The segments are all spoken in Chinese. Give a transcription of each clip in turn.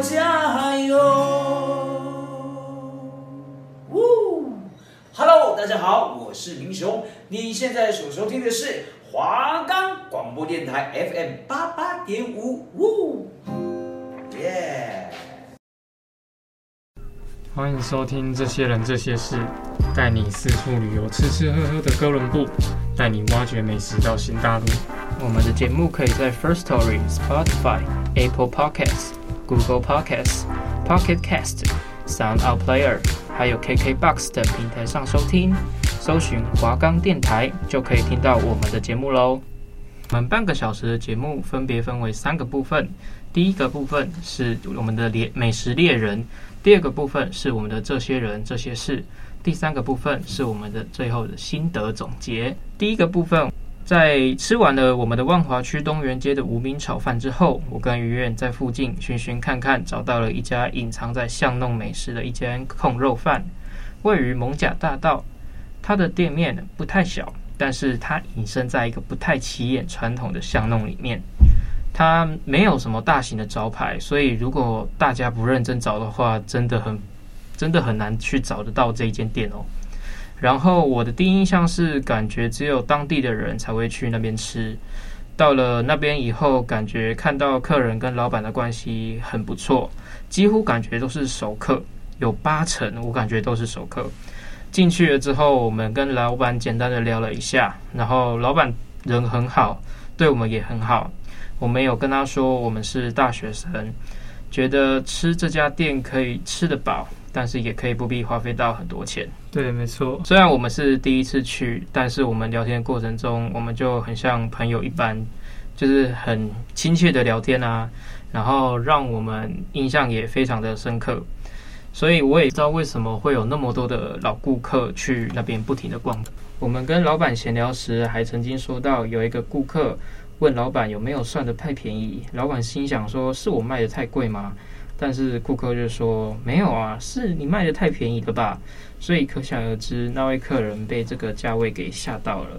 加油。呜，Hello，大家好，我是明雄，你现在所收听的是华冈广播电台 FM 八八点五，呜，耶。欢迎收听《这些人这些事》，带你四处旅游，吃吃喝喝的哥伦布，带你挖掘美食到新大陆。我们的节目可以在 First Story、Spotify、Apple Podcasts、Google Podcast、Pocket Cast、Sound Out Player，还有 KKBox 等平台上收听。搜寻华冈电台就可以听到我们的节目喽。我们半个小时的节目分别分为三个部分，第一个部分是我们的猎美食猎人。第二个部分是我们的这些人这些事，第三个部分是我们的最后的心得总结。第一个部分，在吃完了我们的万华区东元街的无名炒饭之后，我跟于苑在附近寻寻看看，找到了一家隐藏在巷弄美食的一间控肉饭，位于艋舺大道。它的店面不太小，但是它隐身在一个不太起眼传统的巷弄里面。它没有什么大型的招牌，所以如果大家不认真找的话，真的很真的很难去找得到这一间店哦。然后我的第一印象是，感觉只有当地的人才会去那边吃。到了那边以后，感觉看到客人跟老板的关系很不错，几乎感觉都是熟客，有八成我感觉都是熟客。进去了之后，我们跟老板简单的聊了一下，然后老板人很好，对我们也很好。我没有跟他说我们是大学生，觉得吃这家店可以吃得饱，但是也可以不必花费到很多钱。对，没错。虽然我们是第一次去，但是我们聊天的过程中，我们就很像朋友一般，就是很亲切的聊天啊，然后让我们印象也非常的深刻。所以我也知道为什么会有那么多的老顾客去那边不停的逛。我们跟老板闲聊时，还曾经说到有一个顾客。问老板有没有算的太便宜？老板心想说：“是我卖的太贵吗？”但是顾客就说：“没有啊，是你卖得太便宜了吧？”所以可想而知，那位客人被这个价位给吓到了。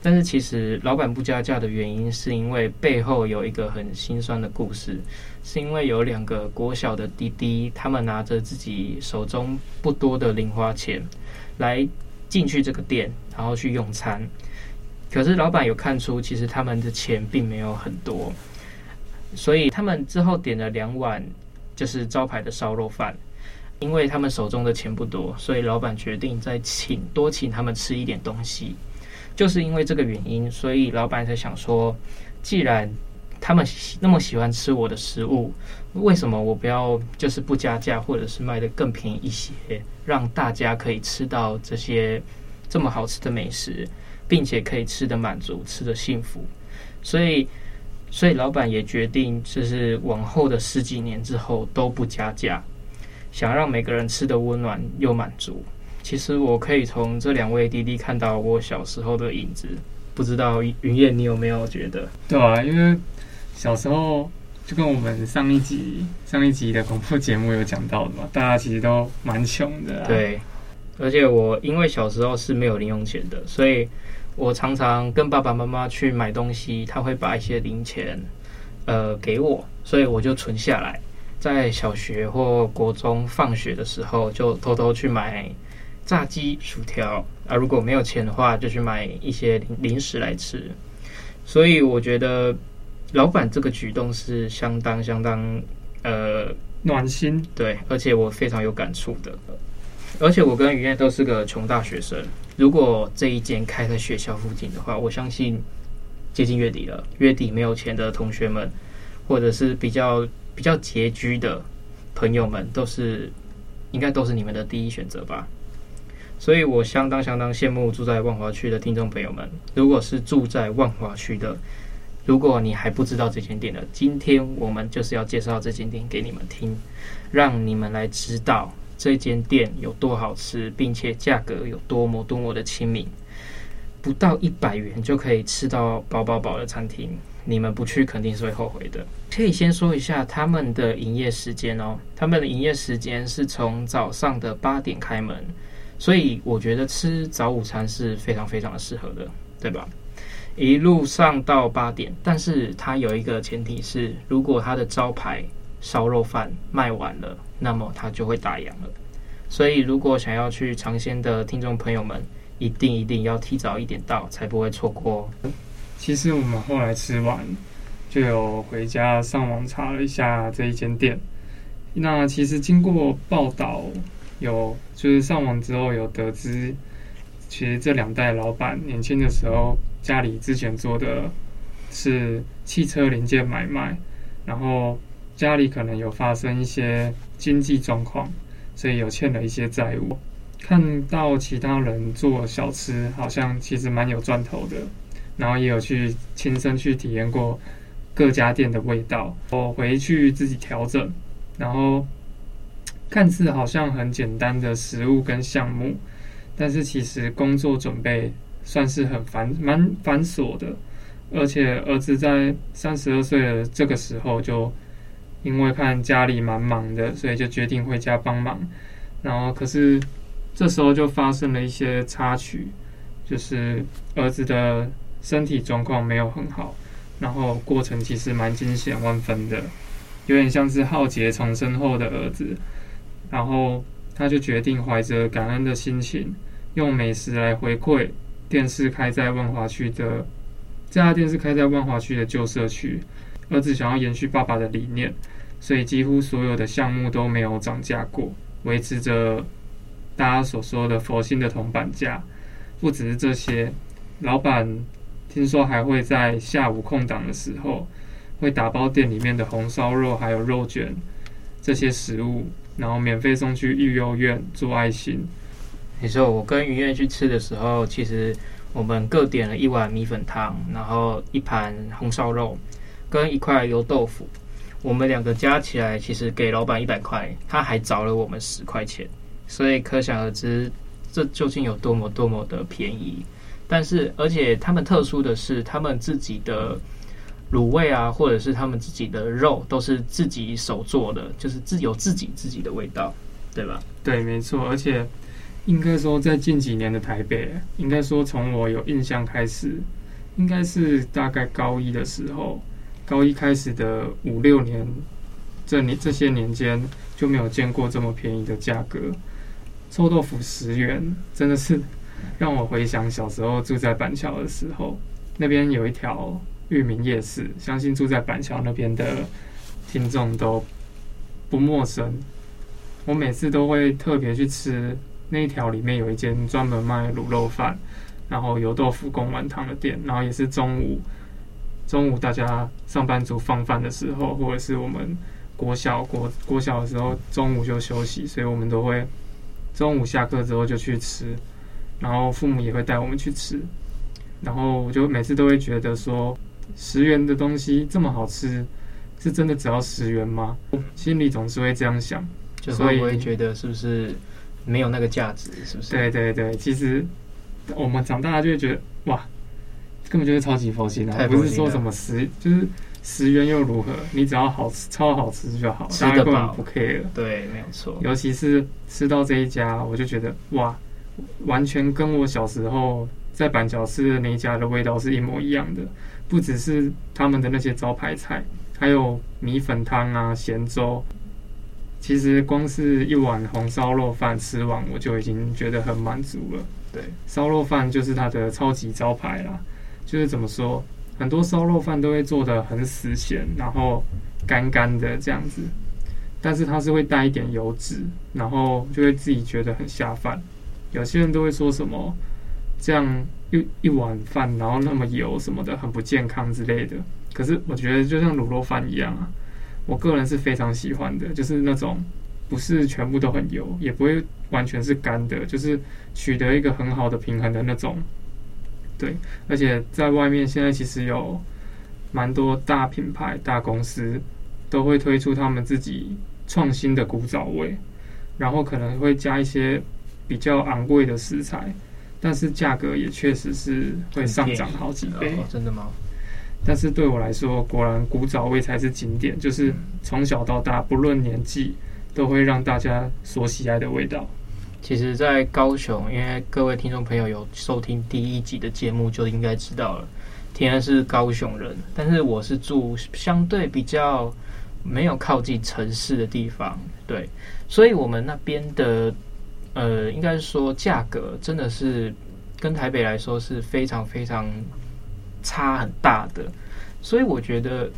但是其实老板不加价的原因，是因为背后有一个很心酸的故事，是因为有两个国小的弟弟，他们拿着自己手中不多的零花钱来进去这个店，然后去用餐。可是老板有看出，其实他们的钱并没有很多，所以他们之后点了两碗，就是招牌的烧肉饭。因为他们手中的钱不多，所以老板决定再请多请他们吃一点东西。就是因为这个原因，所以老板才想说，既然他们那么喜欢吃我的食物，为什么我不要就是不加价，或者是卖得更便宜一些，让大家可以吃到这些这么好吃的美食？并且可以吃得满足，吃得幸福，所以，所以老板也决定，就是往后的十几年之后都不加价，想让每个人吃得温暖又满足。其实我可以从这两位弟弟看到我小时候的影子，不知道云燕你有没有觉得？对啊，因为小时候就跟我们上一集上一集的广播节目有讲到的嘛，大家其实都蛮穷的啊。对，而且我因为小时候是没有零用钱的，所以。我常常跟爸爸妈妈去买东西，他会把一些零钱，呃，给我，所以我就存下来，在小学或国中放学的时候，就偷偷去买炸鸡、薯条啊。如果没有钱的话，就去买一些零零食来吃。所以我觉得老板这个举动是相当相当呃暖心，对，而且我非常有感触的。而且我跟于燕都是个穷大学生，如果这一间开在学校附近的话，我相信接近月底了，月底没有钱的同学们，或者是比较比较拮据的朋友们，都是应该都是你们的第一选择吧。所以我相当相当羡慕住在万华区的听众朋友们。如果是住在万华区的，如果你还不知道这间店的，今天我们就是要介绍这间店给你们听，让你们来知道。这间店有多好吃，并且价格有多么多么的亲民，不到一百元就可以吃到饱饱饱的餐厅，你们不去肯定是会后悔的。可以先说一下他们的营业时间哦，他们的营业时间是从早上的八点开门，所以我觉得吃早午餐是非常非常的适合的，对吧？一路上到八点，但是它有一个前提是，如果它的招牌烧肉饭卖完了，那么它就会打烊了。所以，如果想要去尝鲜的听众朋友们，一定一定要提早一点到，才不会错过。其实我们后来吃完，就有回家上网查了一下这一间店。那其实经过报道，有就是上网之后有得知，其实这两代老板年轻的时候，家里之前做的是汽车零件买卖，然后家里可能有发生一些经济状况，所以有欠了一些债务。看到其他人做小吃，好像其实蛮有赚头的，然后也有去亲身去体验过各家店的味道，我回去自己调整，然后看似好像很简单的食物跟项目，但是其实工作准备算是很繁蛮繁琐的，而且儿子在三十二岁的这个时候，就因为看家里蛮忙的，所以就决定回家帮忙，然后可是。这时候就发生了一些插曲，就是儿子的身体状况没有很好，然后过程其实蛮惊险万分的，有点像是浩劫重生后的儿子，然后他就决定怀着感恩的心情，用美食来回馈电视开在万华区的这家店是开在万华区的旧社区，儿子想要延续爸爸的理念，所以几乎所有的项目都没有涨价过，维持着。大家所说的佛心的铜板价，不只是这些，老板听说还会在下午空档的时候，会打包店里面的红烧肉还有肉卷这些食物，然后免费送去育幼院做爱心。没错，我跟于燕去吃的时候，其实我们各点了一碗米粉汤，然后一盘红烧肉跟一块油豆腐，我们两个加起来其实给老板一百块，他还找了我们十块钱。所以可想而知，这究竟有多么多么的便宜。但是，而且他们特殊的是，他们自己的卤味啊，或者是他们自己的肉，都是自己手做的，就是自有自己自己的味道，对吧？对，没错。而且，应该说，在近几年的台北，应该说从我有印象开始，应该是大概高一的时候，高一开始的五六年，这年这些年间就没有见过这么便宜的价格。臭豆腐十元，真的是让我回想小时候住在板桥的时候，那边有一条裕民夜市，相信住在板桥那边的听众都不陌生。我每次都会特别去吃那一条，里面有一间专门卖卤肉饭，然后油豆腐、贡丸汤的店，然后也是中午中午大家上班族放饭的时候，或者是我们国小国国小的时候中午就休息，所以我们都会。中午下课之后就去吃，然后父母也会带我们去吃，然后我就每次都会觉得说，十元的东西这么好吃，是真的只要十元吗？心里总是会这样想，就会不会觉得是不是没有那个价值？是不是？对对对，其实我们长大就会觉得哇，根本就是超级佛心啊！不是说什么十就是。十元又如何？你只要好吃，超好吃就好，大家根本不 care。对，没有错。尤其是吃到这一家，我就觉得哇，完全跟我小时候在板桥吃的那一家的味道是一模一样的。不只是他们的那些招牌菜，还有米粉汤啊、咸粥。其实光是一碗红烧肉饭吃完，我就已经觉得很满足了。对，烧肉饭就是它的超级招牌啦。就是怎么说？很多烧肉饭都会做的很死咸，然后干干的这样子，但是它是会带一点油脂，然后就会自己觉得很下饭。有些人都会说什么这样一一碗饭，然后那么油什么的，很不健康之类的。可是我觉得就像卤肉饭一样啊，我个人是非常喜欢的，就是那种不是全部都很油，也不会完全是干的，就是取得一个很好的平衡的那种。对，而且在外面现在其实有蛮多大品牌、大公司都会推出他们自己创新的古早味，然后可能会加一些比较昂贵的食材，但是价格也确实是会上涨好几倍。哦，真的吗？但是对我来说，果然古早味才是经典，就是从小到大不论年纪都会让大家所喜爱的味道。其实，在高雄，因为各位听众朋友有收听第一集的节目，就应该知道了。田恩是高雄人，但是我是住相对比较没有靠近城市的地方，对，所以我们那边的呃，应该说价格真的是跟台北来说是非常非常差很大的，所以我觉得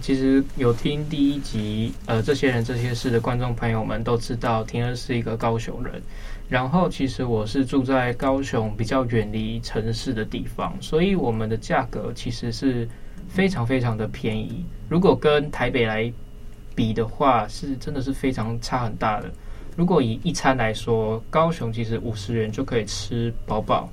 其实有听第一集呃这些人这些事的观众朋友们都知道，婷儿是一个高雄人，然后其实我是住在高雄比较远离城市的地方，所以我们的价格其实是非常非常的便宜，如果跟台北来。比的话是真的是非常差很大的。如果以一餐来说，高雄其实五十元就可以吃饱饱，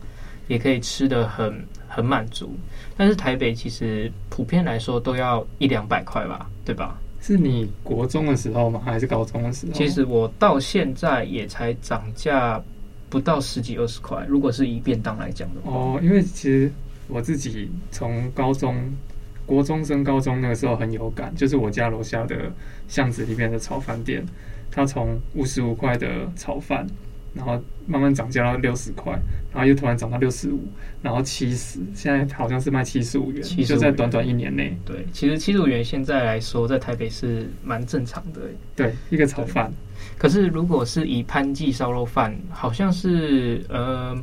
也可以吃得很很满足。但是台北其实普遍来说都要一两百块吧，对吧？是你国中的时候吗？还是高中的时候？其实我到现在也才涨价不到十几二十块。如果是以便当来讲的话，哦，因为其实我自己从高中。国中升高中那个时候很有感，就是我家楼下的巷子里面的炒饭店，它从五十五块的炒饭，然后慢慢涨价到六十块，然后又突然涨到六十五，然后七十，现在好像是卖七十五元，就在短短一年内。对，其实七十五元现在来说，在台北是蛮正常的。对，一个炒饭。可是如果是以潘记烧肉饭，好像是呃。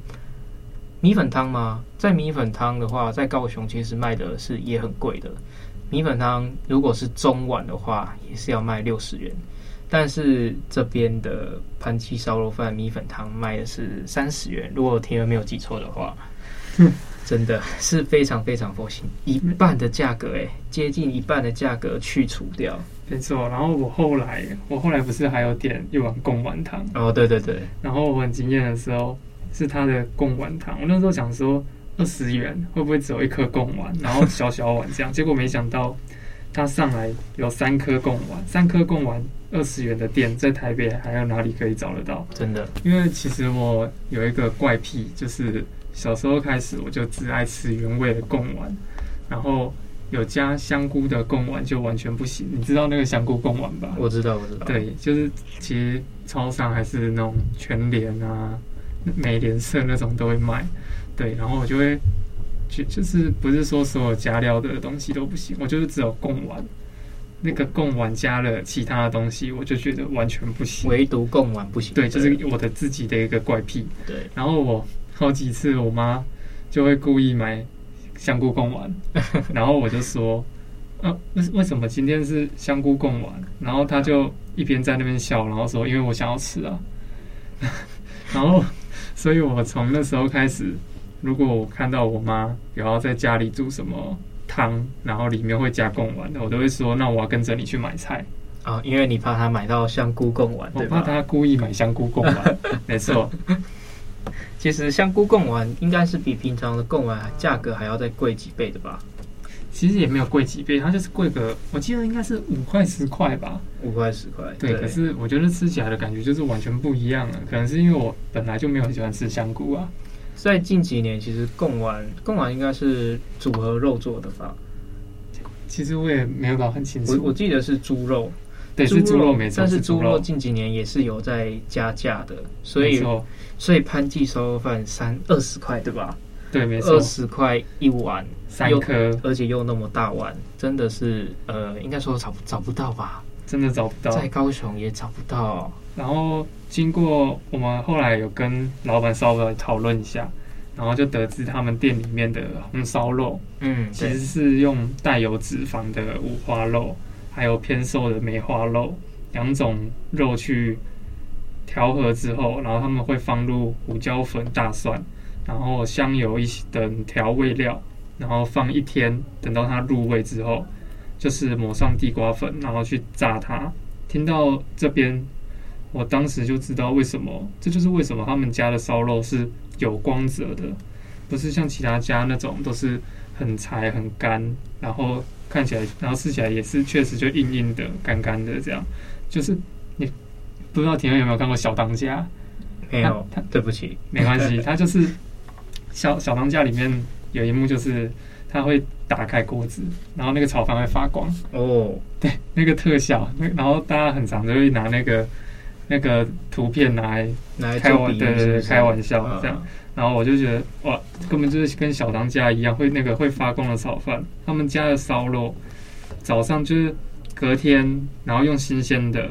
米粉汤吗？在米粉汤的话，在高雄其实卖的是也很贵的。米粉汤如果是中碗的话，也是要卖六十元。但是这边的潘记烧肉饭米粉汤卖的是三十元。如果庭儿没有记错的话，真的是非常非常佛心，一半的价格哎，接近一半的价格去除掉。没错。然后我后来，我后来不是还有点一碗贡丸汤哦，对对对。然后我很惊艳的时候。是他的贡丸汤，我那时候想说二十元会不会只有一颗贡丸，然后小小碗这样，结果没想到他上来有三颗贡丸，三颗贡丸二十元的店在台北还有哪里可以找得到？真的，因为其实我有一个怪癖，就是小时候开始我就只爱吃原味的贡丸，然后有加香菇的贡丸就完全不行。你知道那个香菇贡丸吧？我知道，我知道。对，就是其实超商还是那种全联啊。美联社那种都会卖，对，然后我就会就就是不是说所有加料的东西都不行，我就是只有贡丸，那个贡丸加了其他的东西，我就觉得完全不行，唯独贡丸不行。对，就是我的自己的一个怪癖。对，然后我好几次我妈就会故意买香菇贡丸，然后我就说，啊，为为什么今天是香菇贡丸？然后她就一边在那边笑，然后说，因为我想要吃啊，然后。所以我从那时候开始，如果我看到我妈有要在家里煮什么汤，然后里面会加贡丸的，我都会说：“那我要跟着你去买菜啊，因为你怕他买到香菇贡丸，我怕他故意买香菇贡丸。”没错，其实香菇贡丸应该是比平常的贡丸价格还要再贵几倍的吧。其实也没有贵几倍，它就是贵个，我记得应该是五块十块吧，五块十块。对，可是我觉得吃起来的感觉就是完全不一样了，可能是因为我本来就没有很喜欢吃香菇啊。在近几年，其实贡丸贡丸应该是组合肉做的吧？其实我也没有搞很清楚，我我记得是猪肉，对，是猪肉没错，但是猪肉近几年也是有在加价的，所以所以潘记烧肉饭三二十块对吧？对，没错，二十块一碗。三颗，而且又那么大碗，真的是呃，应该说找找不到吧？真的找不到，在高雄也找不到。然后经过我们后来有跟老板稍微讨论一下，然后就得知他们店里面的红烧肉，嗯，其实是用带有脂肪的五花肉，还有偏瘦的梅花肉两种肉去调和之后，然后他们会放入胡椒粉、大蒜，然后香油一起等调味料。然后放一天，等到它入味之后，就是抹上地瓜粉，然后去炸它。听到这边，我当时就知道为什么，这就是为什么他们家的烧肉是有光泽的，不是像其他家那种都是很柴很干，然后看起来，然后吃起来也是确实就硬硬的、干干的这样。就是你不知道庭儿有没有看过小当家？没有，他对不起，没关系，他就是小小当家里面。有一幕就是他会打开锅子，然后那个炒饭会发光哦，对，那个特效，那然后大家很常就会拿那个那个图片来开玩，对对对，开玩笑这样，然后我就觉得哇，根本就是跟小当家一样，会那个会发光的炒饭。他们家的烧肉早上就是隔天，然后用新鲜的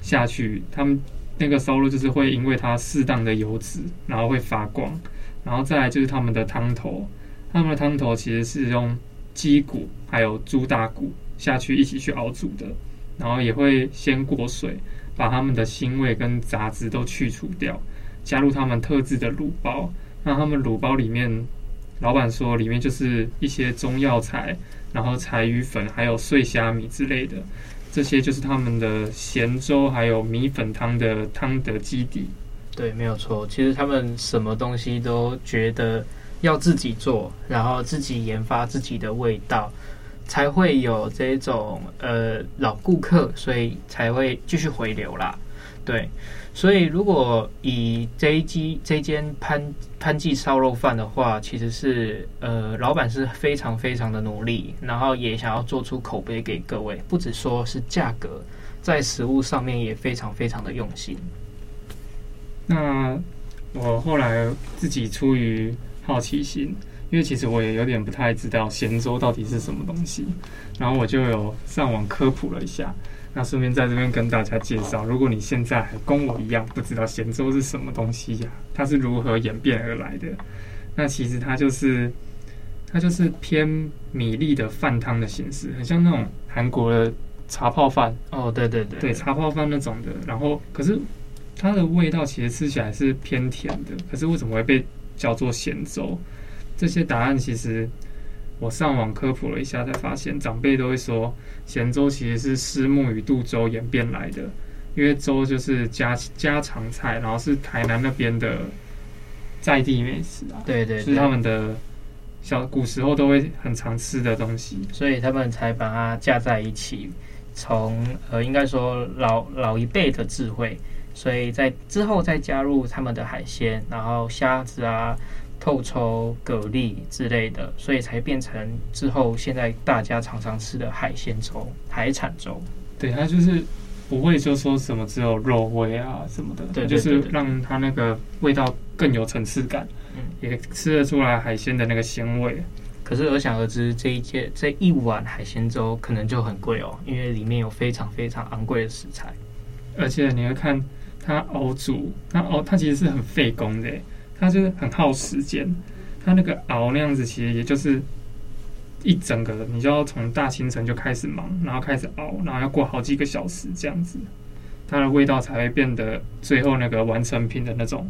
下去，他们那个烧肉就是会因为它适当的油脂，然后会发光，然后再来就是他们的汤头，他们的汤头其实是用鸡骨还有猪大骨下去一起去熬煮的，然后也会先过水，把他们的腥味跟杂质都去除掉，加入他们特制的卤包，那他们卤包里面，老板说里面就是一些中药材。然后柴鱼粉，还有碎虾米之类的，这些就是他们的咸粥，还有米粉汤的汤的基底。对，没有错。其实他们什么东西都觉得要自己做，然后自己研发自己的味道，才会有这种呃老顾客，所以才会继续回流啦。对。所以，如果以这一间这间潘潘记烧肉饭的话，其实是呃，老板是非常非常的努力，然后也想要做出口碑给各位，不只说是价格，在食物上面也非常非常的用心。那我后来自己出于好奇心，因为其实我也有点不太知道咸粥到底是什么东西，然后我就有上网科普了一下。那顺便在这边跟大家介绍，如果你现在还跟我一样不知道咸粥是什么东西呀、啊，它是如何演变而来的？那其实它就是它就是偏米粒的饭汤的形式，很像那种韩国的茶泡饭哦，对对对，对茶泡饭那种的。然后可是它的味道其实吃起来是偏甜的，可是为什么会被叫做咸粥？这些答案其实。我上网科普了一下，才发现长辈都会说，咸粥其实是虱目鱼肚粥演变来的，因为粥就是家家常菜，然后是台南那边的在地美食啊，对，对对，是他们的小古时候都会很常吃的东西，所以他们才把它架在一起。从呃，应该说老老一辈的智慧，所以在之后再加入他们的海鲜，然后虾子啊。透抽、蛤蜊之类的，所以才变成之后现在大家常常吃的海鲜粥、海产粥。对，它就是不会就说什么只有肉味啊什么的，对，就是让它那个味道更有层次感，嗯，也吃得出来海鲜的那个鲜味。可是可想而知，这一件这一碗海鲜粥可能就很贵哦，因为里面有非常非常昂贵的食材，而且你会看它熬煮，它熬它其实是很费工的。它就是很耗时间，它那个熬那样子，其实也就是一整个，你就要从大清晨就开始忙，然后开始熬，然后要过好几个小时这样子，它的味道才会变得最后那个完成品的那种，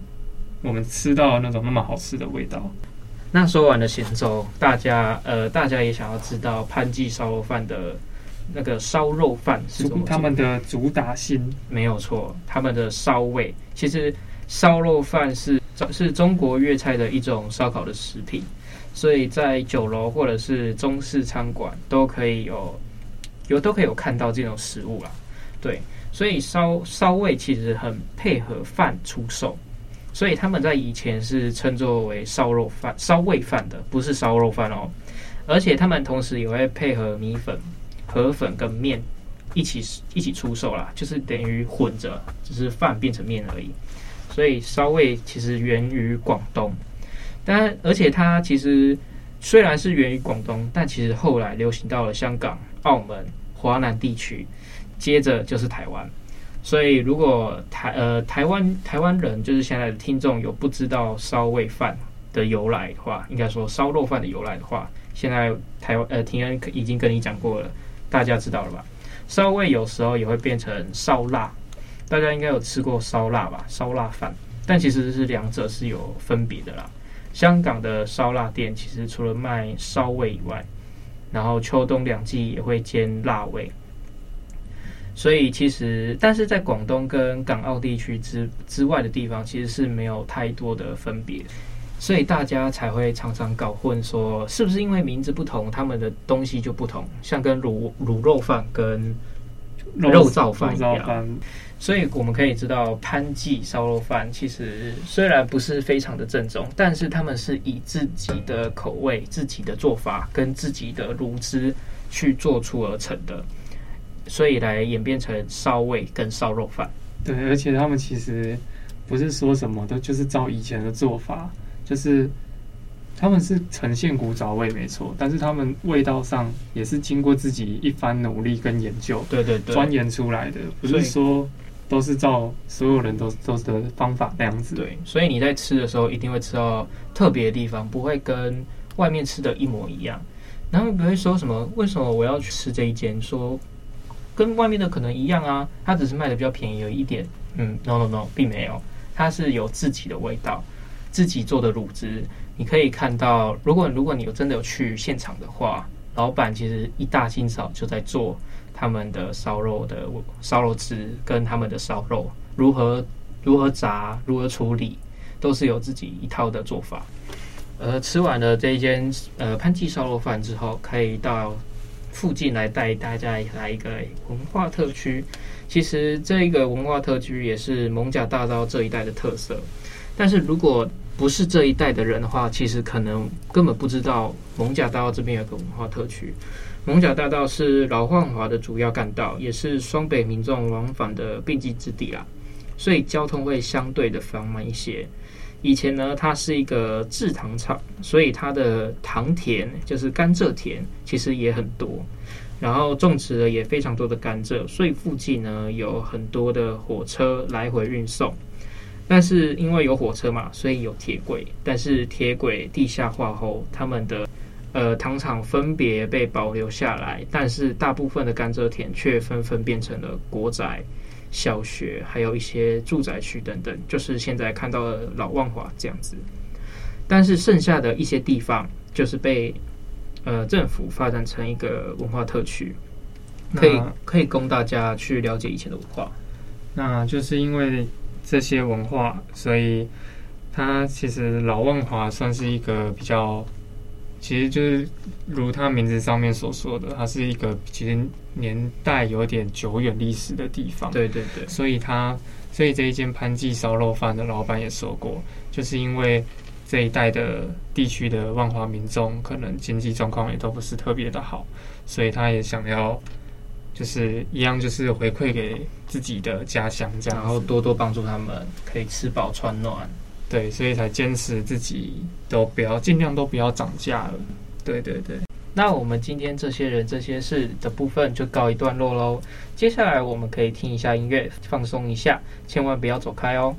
我们吃到的那种那么好吃的味道。那说完了咸粥，大家呃，大家也想要知道潘记烧肉饭的那个烧肉饭是怎么？他们的主打心没有错，他们的烧味，其实烧肉饭是。是中国粤菜的一种烧烤的食品，所以在酒楼或者是中式餐馆都可以有有都可以有看到这种食物啦。对，所以烧烧味其实很配合饭出售，所以他们在以前是称作为烧肉饭、烧味饭的，不是烧肉饭哦。而且他们同时也会配合米粉、河粉跟面一起一起出售啦，就是等于混着，只是饭变成面而已。所以烧味其实源于广东，但而且它其实虽然是源于广东，但其实后来流行到了香港、澳门、华南地区，接着就是台湾。所以如果台呃台湾台湾人就是现在的听众有不知道烧味饭的由来的话，应该说烧肉饭的由来的话，现在台湾呃庭恩已经跟你讲过了，大家知道了吧？烧味有时候也会变成烧腊。大家应该有吃过烧腊吧？烧腊饭，但其实是两者是有分别的啦。香港的烧腊店其实除了卖烧味以外，然后秋冬两季也会煎腊味。所以其实，但是在广东跟港澳地区之之外的地方，其实是没有太多的分别。所以大家才会常常搞混，说是不是因为名字不同，他们的东西就不同？像跟卤卤肉饭跟肉燥饭一样。所以我们可以知道，潘记烧肉饭其实虽然不是非常的正宗，但是他们是以自己的口味、自己的做法跟自己的卤汁去做出而成的，所以来演变成烧味跟烧肉饭。对，而且他们其实不是说什么都就是照以前的做法，就是他们是呈现古早味没错，但是他们味道上也是经过自己一番努力跟研究，对对对，钻研出来的，不是说都是照所有人都都是的方法那样子。对，所以你在吃的时候一定会吃到特别的地方，不会跟外面吃的一模一样。然后不会说什么，为什么我要去吃这一间？说跟外面的可能一样啊，它只是卖的比较便宜有一点。嗯，no no no，并没有，它是有自己的味道，自己做的卤汁。你可以看到，如果如果你有真的有去现场的话，老板其实一大清早就在做他们的烧肉的烧肉汁，跟他们的烧肉如何如何炸，如何处理，都是有自己一套的做法。呃，吃完了这一间呃潘记烧肉饭之后，可以到附近来带大家来一个文化特区。其实这个文化特区也是艋舺大道这一带的特色。但是如果不是这一带的人的话，其实可能根本不知道艋舺大道这边有个文化特区。艋舺大道是老焕华的主要干道，也是双北民众往返的必经之地啦，所以交通会相对的繁忙一些。以前呢，它是一个制糖厂，所以它的糖田就是甘蔗田，其实也很多。然后种植了也非常多的甘蔗，所以附近呢有很多的火车来回运送。但是因为有火车嘛，所以有铁轨。但是铁轨地下化后，他们的呃糖厂分别被保留下来，但是大部分的甘蔗田却纷纷变成了国宅。小学还有一些住宅区等等，就是现在看到的老万华这样子。但是剩下的一些地方，就是被呃政府发展成一个文化特区，可以可以供大家去了解以前的文化。那就是因为这些文化，所以它其实老万华算是一个比较。其实就是如他名字上面所说的，它是一个其实年代有点久远历史的地方。对对对，所以他所以这一间潘记烧肉饭的老板也说过，就是因为这一带的地区的万华民众可能经济状况也都不是特别的好，所以他也想要就是一样就是回馈给自己的家乡这样，然后多多帮助他们可以吃饱穿暖。对，所以才坚持自己都不要，尽量都不要涨价了。对对对，那我们今天这些人这些事的部分就告一段落喽。接下来我们可以听一下音乐，放松一下，千万不要走开哦。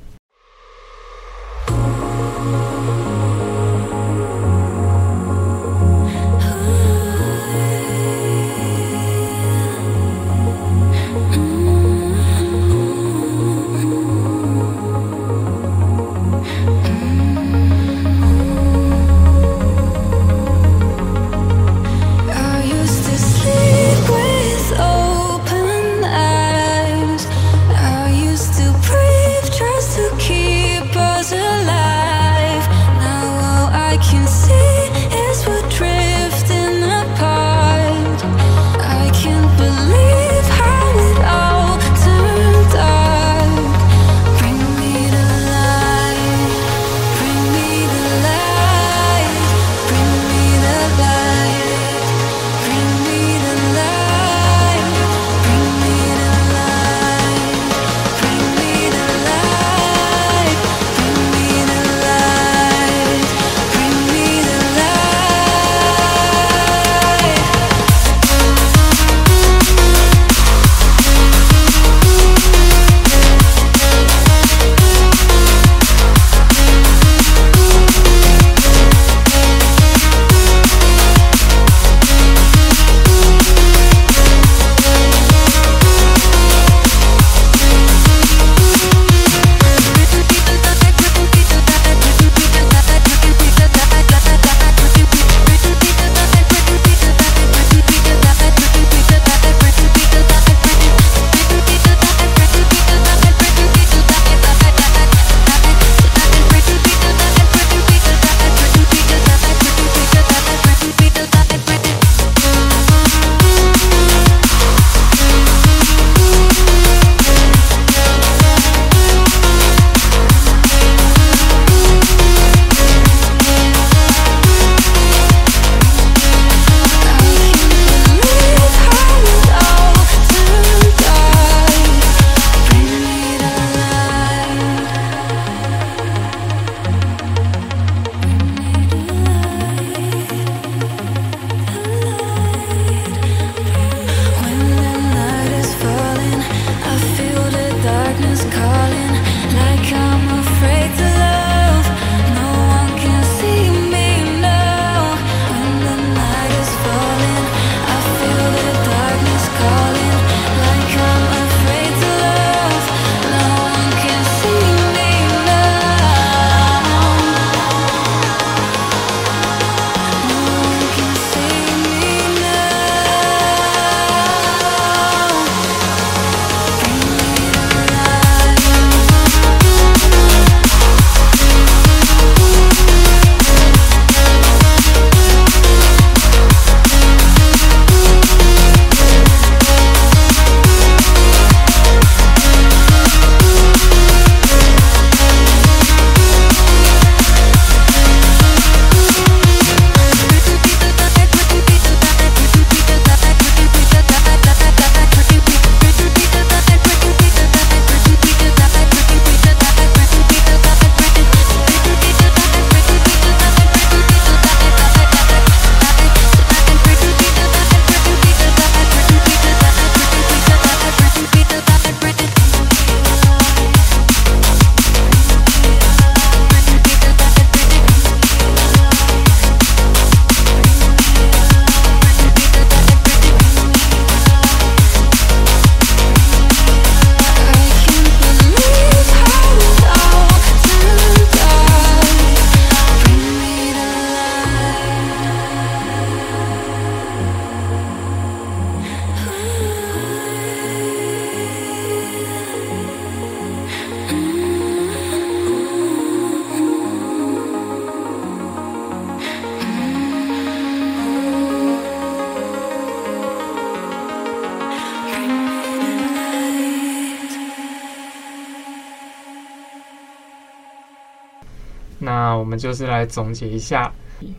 我们就是来总结一下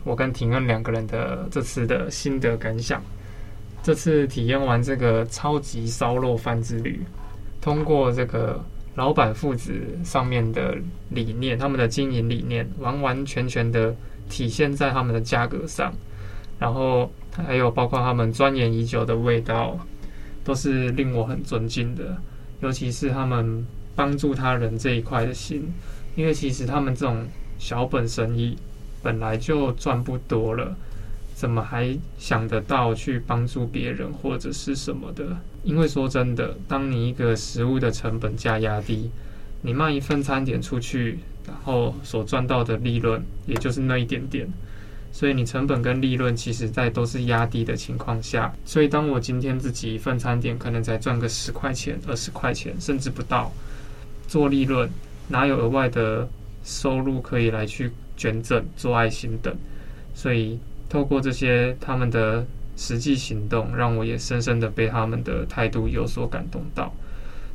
我跟廷恩两个人的这次的心得感想。这次体验完这个超级烧肉饭之旅，通过这个老板父子上面的理念，他们的经营理念完完全全的体现在他们的价格上，然后还有包括他们钻研已久的味道，都是令我很尊敬的，尤其是他们帮助他人这一块的心，因为其实他们这种小本生意本来就赚不多了。怎么还想得到去帮助别人或者是什么的？因为说真的，当你一个食物的成本价压低，你卖一份餐点出去，然后所赚到的利润也就是那一点点。所以你成本跟利润其实在都是压低的情况下，所以当我今天自己一份餐点可能才赚个十块钱、二十块钱，甚至不到，做利润哪有额外的收入可以来去捐赠、做爱心等？所以。透过这些他们的实际行动，让我也深深的被他们的态度有所感动到。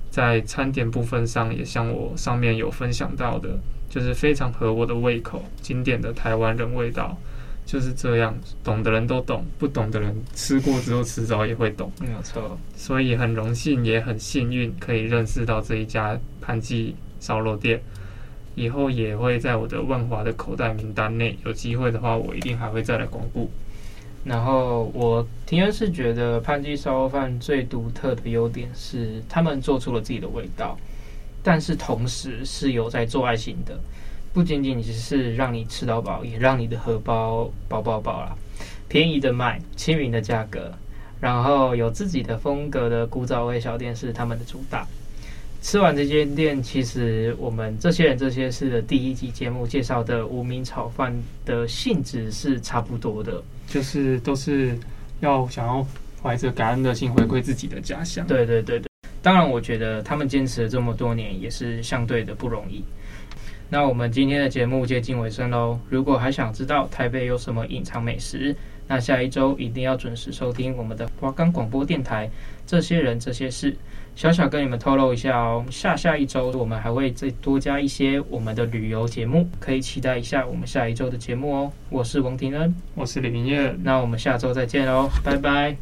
在餐点部分上，也像我上面有分享到的，就是非常合我的胃口，经典的台湾人味道，就是这样。懂的人都懂，不懂的人吃过之后迟早也会懂。没有错。所以很荣幸，也很幸运，可以认识到这一家潘记烧肉店。以后也会在我的万华的口袋名单内，有机会的话，我一定还会再来光顾。然后我提恩是觉得潘记烧饭最独特的优点是，他们做出了自己的味道，但是同时是有在做爱心的，不仅仅只是让你吃到饱，也让你的荷包饱饱饱啦。便宜的卖，亲民的价格，然后有自己的风格的古早味小店是他们的主打。吃完这间店，其实我们这些人这些事的第一集节目介绍的无名炒饭的性质是差不多的，就是都是要想要怀着感恩的心回馈自己的家乡。对对对对，当然我觉得他们坚持了这么多年也是相对的不容易。那我们今天的节目接近尾声喽，如果还想知道台北有什么隐藏美食，那下一周一定要准时收听我们的华冈广播电台。这些人这些事。小小跟你们透露一下哦，下下一周我们还会再多加一些我们的旅游节目，可以期待一下我们下一周的节目哦。我是王庭恩，我是李明业，那我们下周再见喽，拜拜。